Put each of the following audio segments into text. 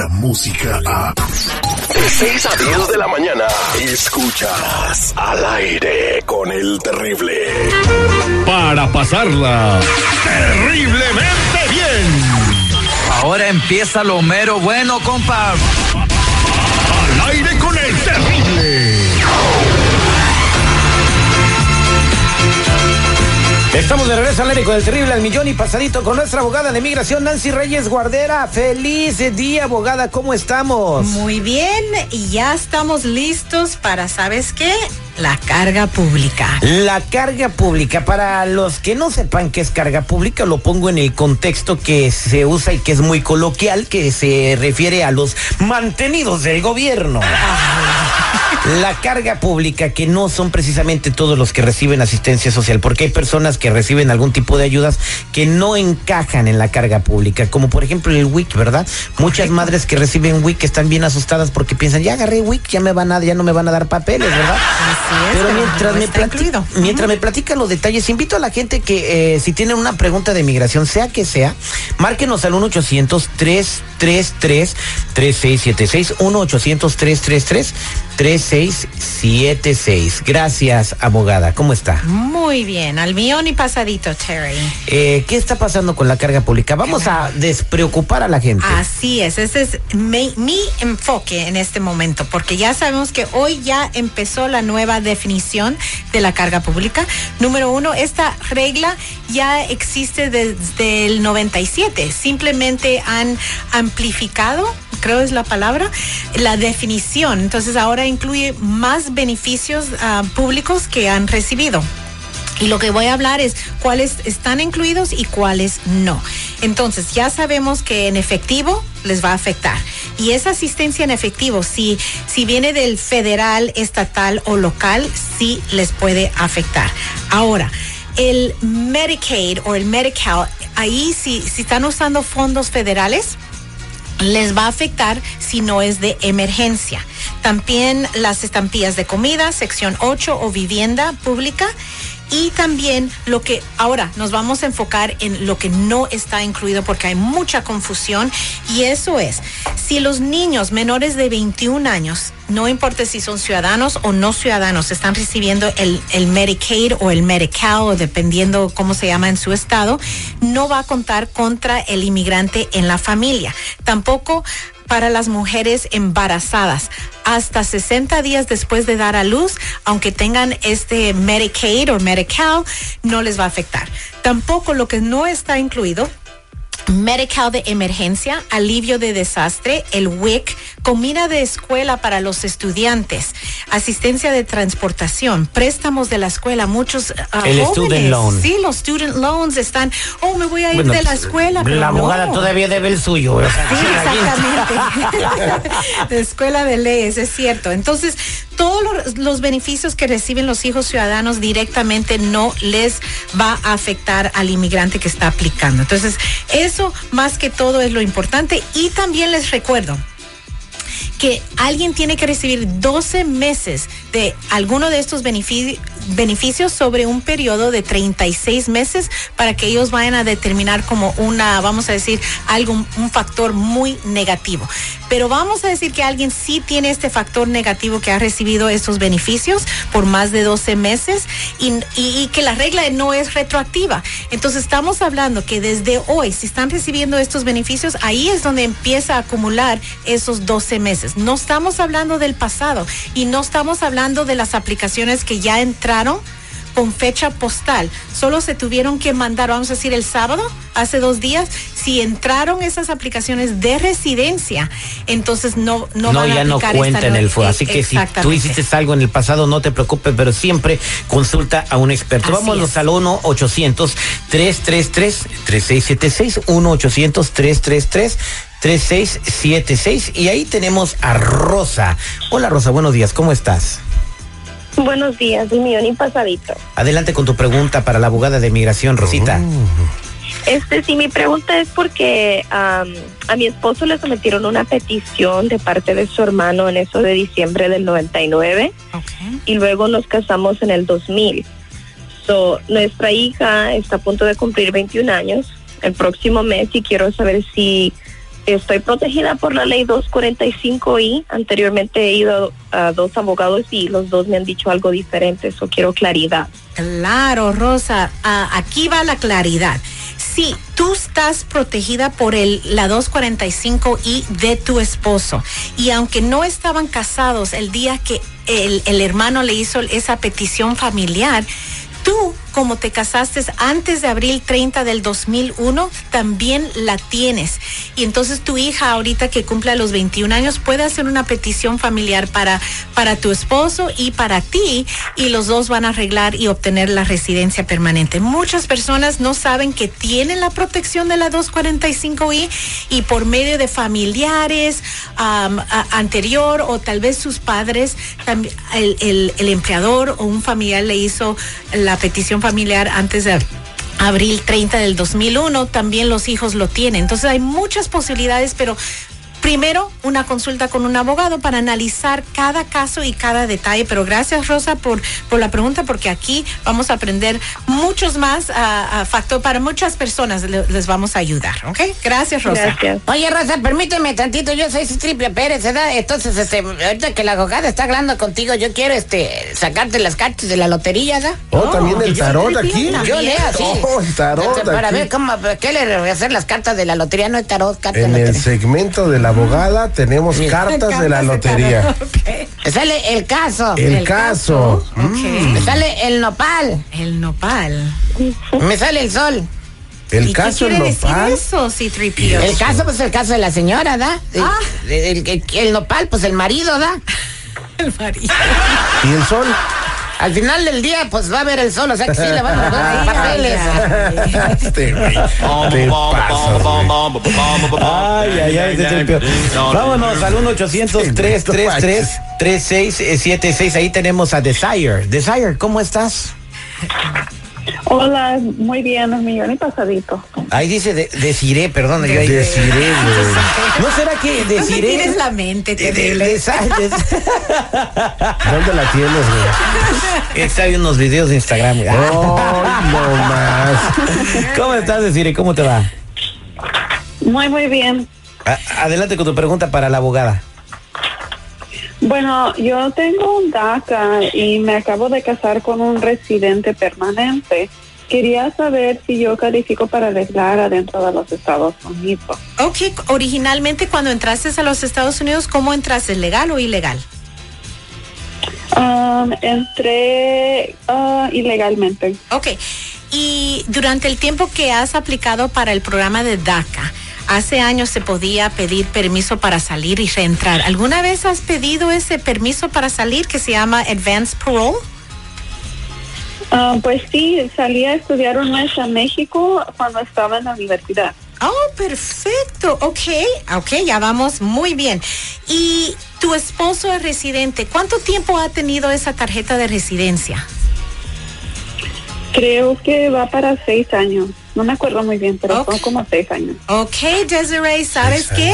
la música a... De 6 a 10 de la mañana, escuchas al aire con el terrible. Para pasarla terriblemente bien. Ahora empieza lo mero bueno, compa. Al aire con el terrible. Estamos de regreso al con el terrible al millón y pasadito con nuestra abogada de migración Nancy Reyes Guardera. Feliz día, abogada, ¿cómo estamos? Muy bien, y ya estamos listos para, ¿sabes qué? La carga pública. La carga pública, para los que no sepan qué es carga pública, lo pongo en el contexto que se usa y que es muy coloquial, que se refiere a los mantenidos del gobierno. La carga pública, que no son precisamente todos los que reciben asistencia social, porque hay personas que reciben algún tipo de ayudas que no encajan en la carga pública, como por ejemplo el WIC, ¿verdad? Muchas madres que reciben WIC están bien asustadas porque piensan, ya agarré WIC, ya me van a, ya no me van a dar papeles, ¿verdad? Así es, Pero pero mientras no me, mientras me platican los detalles, invito a la gente que eh, si tienen una pregunta de migración, sea que sea, márquenos al 1-800-333-3676, 1-800-333-3676. Gracias, abogada. ¿Cómo está? Muy bien, al millón y pasadito, Terry. Eh, ¿Qué está pasando con la carga pública? Vamos a despreocupar a la gente. Así es, ese es mi, mi enfoque en este momento, porque ya sabemos que hoy ya empezó la nueva definición de la carga pública. Número uno, esta regla ya existe desde el 97, simplemente han amplificado, creo es la palabra, la definición. Entonces ahora incluye más beneficios ah, públicos que han recibido. Y lo que voy a hablar es cuáles están incluidos y cuáles no. Entonces, ya sabemos que en efectivo les va a afectar. Y esa asistencia en efectivo, si, si viene del federal, estatal o local, sí les puede afectar. Ahora, el Medicaid o el Medical, ahí si, si están usando fondos federales, les va a afectar si no es de emergencia. También las estampillas de comida, sección 8 o vivienda pública. Y también lo que ahora nos vamos a enfocar en lo que no está incluido porque hay mucha confusión y eso es, si los niños menores de 21 años, no importa si son ciudadanos o no ciudadanos, están recibiendo el, Medicaid o el Medical o dependiendo cómo se llama en su estado, no va a contar contra el inmigrante en la familia. Tampoco para las mujeres embarazadas hasta 60 días después de dar a luz, aunque tengan este Medicaid o Medical, no les va a afectar. Tampoco lo que no está incluido Medical de emergencia, alivio de desastre, el WIC, comida de escuela para los estudiantes, asistencia de transportación, préstamos de la escuela, muchos ah, El jóvenes, student loan. Sí, los student loans están, oh, me voy a ir Bueno, de la escuela. pero La abogada no. todavía debe el suyo. Sí, sí, exactamente. de escuela de leyes, es cierto. Entonces, todos los, beneficios que reciben los hijos ciudadanos directamente no les va a afectar al inmigrante que está aplicando. Entonces, eso más que todo es lo importante. Y también les recuerdo que alguien tiene que recibir 12 meses de alguno de estos benefici- beneficios sobre un periodo de 36 meses para que ellos vayan a determinar como una, vamos a decir, algo, un factor muy negativo. Pero vamos a decir que alguien sí tiene este factor negativo que ha recibido estos beneficios por más de 12 meses y, y- que la regla no es retroactiva. Entonces estamos hablando que desde hoy, si están recibiendo estos beneficios, ahí es donde empieza a acumular esos 12 meses. No estamos hablando del pasado y no estamos hablando de las aplicaciones que ya entraron con fecha postal. Solo se tuvieron que mandar, vamos a decir, el sábado, hace dos días, si entraron esas aplicaciones de residencia, entonces no, no, No, van a ya no aplicar cuenta esta en el FOA. Así que si tú hiciste algo en el pasado, no te preocupes, pero siempre consulta a un experto. Así Vámonos es. al 1-800-333-3676. 1-800-333-3676. Y ahí tenemos a Rosa. Hola Rosa, buenos días, ¿cómo estás? Buenos días, el millón y pasadito. Adelante con tu pregunta para la abogada de migración, Rosita. Este, sí, mi pregunta es porque am, a mi esposo le sometieron una petición de parte de su hermano en eso de diciembre del 99 Ok. y luego nos casamos en el 2000. So, nuestra hija está a punto de cumplir 21 años el próximo mes y quiero saber si estoy protegida por la ley 245i. Anteriormente he ido a dos abogados y los dos me han dicho algo diferente, eso quiero claridad. Claro, Rosa, ah, aquí va la claridad. Sí, tú estás protegida por el, la 245I de tu esposo. Y aunque no estaban casados el día que el, el hermano le hizo esa petición familiar, tú, como te casaste antes de abril 30 del 2001, también la tienes. Y entonces tu hija, ahorita que cumple los 21 años, puede hacer una petición familiar para, para tu esposo y para ti, y los dos van a arreglar y obtener la residencia permanente. Muchas personas no saben que tienen la protección de la 245I y por medio de familiares anterior o tal vez sus padres, el- el empleador o un familiar le hizo la petición familiar antes de abril 30 del 2001, también los hijos lo tienen. Entonces hay muchas posibilidades, pero primero una consulta con un abogado para analizar cada caso y cada detalle. Pero gracias Rosa por, por la pregunta, porque aquí vamos a aprender muchos más a, factor para muchas personas le- les vamos a ayudar, ¿ok? Gracias Rosa. Gracias. Oye, Rosa, permíteme tantito, yo soy Triple Pérez, ¿verdad? Entonces, este, ahorita que la abogada está hablando contigo, yo quiero, este, sacarte las cartas de la lotería, ¿verdad? Oh, también el tarot aquí. Yo leo así. Oh, el tarot Para aquí. ver cómo, ¿qué le voy a hacer las cartas de la lotería? No es tarot, cartas de En el lotería. segmento de la abogada tenemos cartas de la lotería. Me sale el caso. El caso. Mm. Me sale el nopal. El nopal. Me sale el sol. El ¿Y caso qué el quiere decir nopal. eso, Citripio? El caso, pues el caso de la señora, ¿da? El, Ah. el- el- el nopal, pues el marido, ¿da? El marido. Y el sol. Al final del día, pues va a ver el sol, o sea que sí le van a dar papeles. ay, ay. Este güey. Te pasas, güey. Ay, ay, ay, ese tripio. Vámonos al 1-800-333-3676. Ahí tenemos a Desire. Desire, ¿cómo estás? Hola, muy bien, un millón y pasadito. Ahí dice de, Desiré, perdón. yo güey. ¿No será que ¿Dónde Desiré? tienes la mente de- de- terrible? de- ¿Dónde la tienes, güey? Está hay unos videos de Instagram. güey. Ay, no más. ¿Cómo estás, Desiré? ¿Cómo te va? Muy, muy bien. A- adelante con tu pregunta para la abogada. Bueno, yo tengo un DACA y me acabo de casar con un residente permanente. Quería saber si yo califico para arreglar adentro de los Estados Unidos. Ok, originalmente cuando entraste a los Estados Unidos, ¿cómo entraste? ¿Legal o ilegal? Um, entré ah, ilegalmente. Ok, y durante el tiempo que has aplicado para el programa de DACA, hace años se podía pedir permiso para salir y reentrar. ¿Alguna vez has pedido ese permiso para salir que se llama Advance Parole? Ah, pues sí, salí a estudiar un mes a México cuando estaba en la universidad. Oh, perfecto. Ok, ok, ya vamos muy bien. ¿Y tu esposo es residente? ¿Cuánto tiempo ha tenido esa tarjeta de residencia? Creo que va para seis años. No me acuerdo muy bien, pero son como seis años. Ok, Desiree, ¿sabes qué?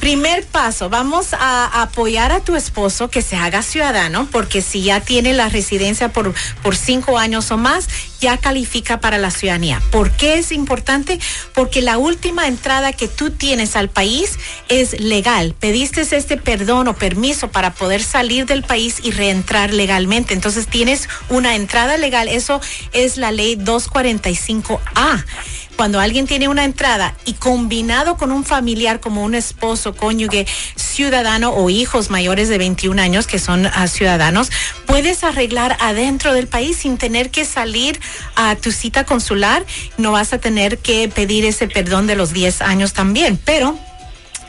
Primer paso, vamos a apoyar a tu esposo que se haga ciudadano, porque si ya tiene la residencia por, por cinco años o más, ya califica para la ciudadanía. ¿Por qué es importante? Porque la última entrada que tú tienes al país es legal. Pediste este perdón o permiso para poder salir del país y reentrar legalmente. Entonces tienes una entrada legal. Eso es la ley 245A cuando alguien tiene una entrada y combinado con un familiar como un esposo, cónyuge, ciudadano o hijos mayores de 21 años que son ah, ciudadanos, puedes arreglar adentro del país sin tener que salir a tu cita consular. No vas a tener que pedir ese perdón de los 10 años también, pero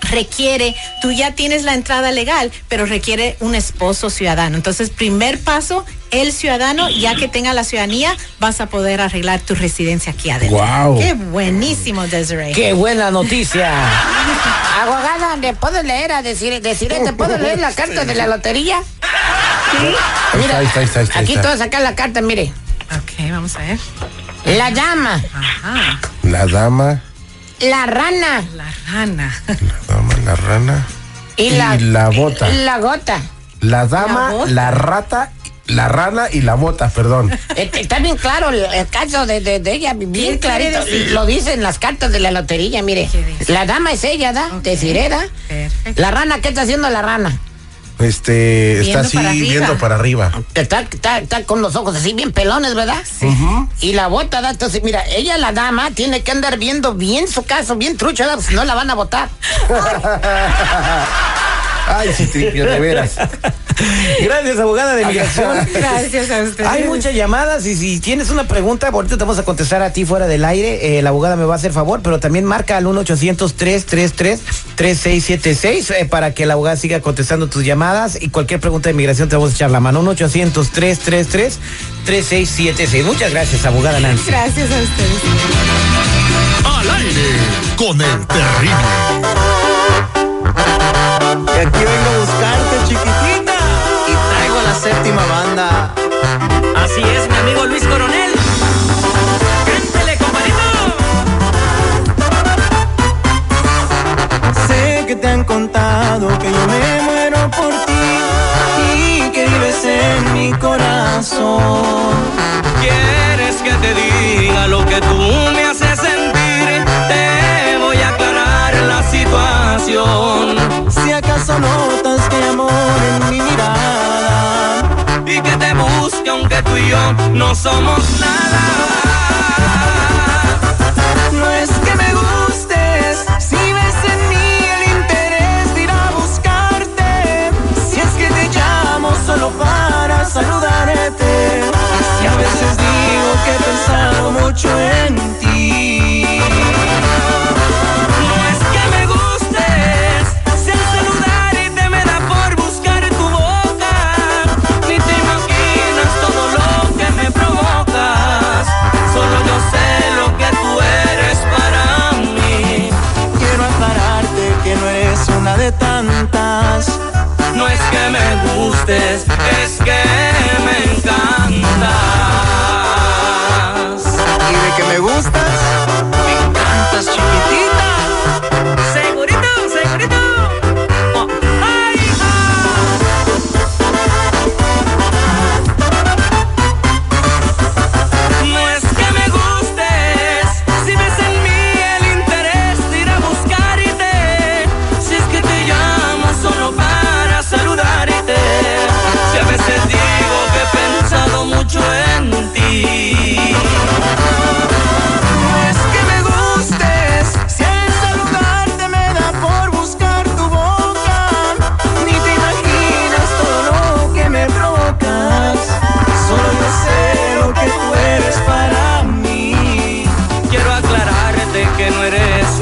requiere, tú ya tienes la entrada legal, pero requiere un esposo ciudadano. Entonces, primer paso, el ciudadano, ya que tenga la ciudadanía, vas a poder arreglar tu residencia aquí adentro. Guau. Qué buenísimo, Desiree. ¡Qué buena noticia! Abogada, ¿le puedo leer a decir, decir, ¿te puedo leer la carta de la lotería? Ahí está, ahí está, ahí está, ahí está, ahí Aquí todo sacar la carta, mire. Ok, vamos a ver. La llama, Ajá, La dama, la rana la rana. la dama, la rana. y, Y la, la bota. La gota. La dama, La bota. la rata la rana y la mota, perdón. Eh, Está bien claro el, caso de, de- de ella, bien clarito. Lo dicen las cartas de la lotería, mire. La dama es ella, ¿da? Te diré, ¿da? Perfecto. La rana, ¿qué está haciendo la rana? Este, Viendo está así, para arriba. viendo para arriba. Está, está, está con los ojos así bien pelones, ¿verdad? Sí. Y la bota, ¿da? Entonces, mira, ella, la dama, tiene que andar viendo bien su caso, bien trucha, ¿da? Si no la van a votar. Ay, sí, tripio, de veras. Gracias, abogada de migración. Gracias a ustedes. Hay muchas llamadas y si tienes una pregunta, ahorita te vamos a contestar a ti fuera del aire. Eh, la abogada me va a hacer favor, pero también marca al 1-800-333-3676 eh, para que la abogada siga contestando tus llamadas y cualquier pregunta de migración te vamos a echar la mano. 1-800-333-3676. Muchas gracias, abogada Nancy. Gracias a ustedes. Al aire con el terrible. Aquí vengo no somos nada.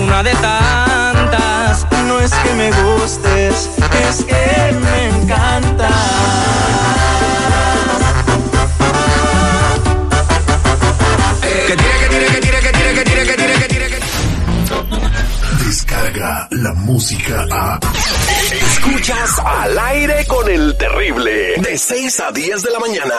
Una de tantas. No es que me gustes, es que me encantas. Descarga la música a. Escuchas al aire con el terrible. De 6 a 10 de la mañana.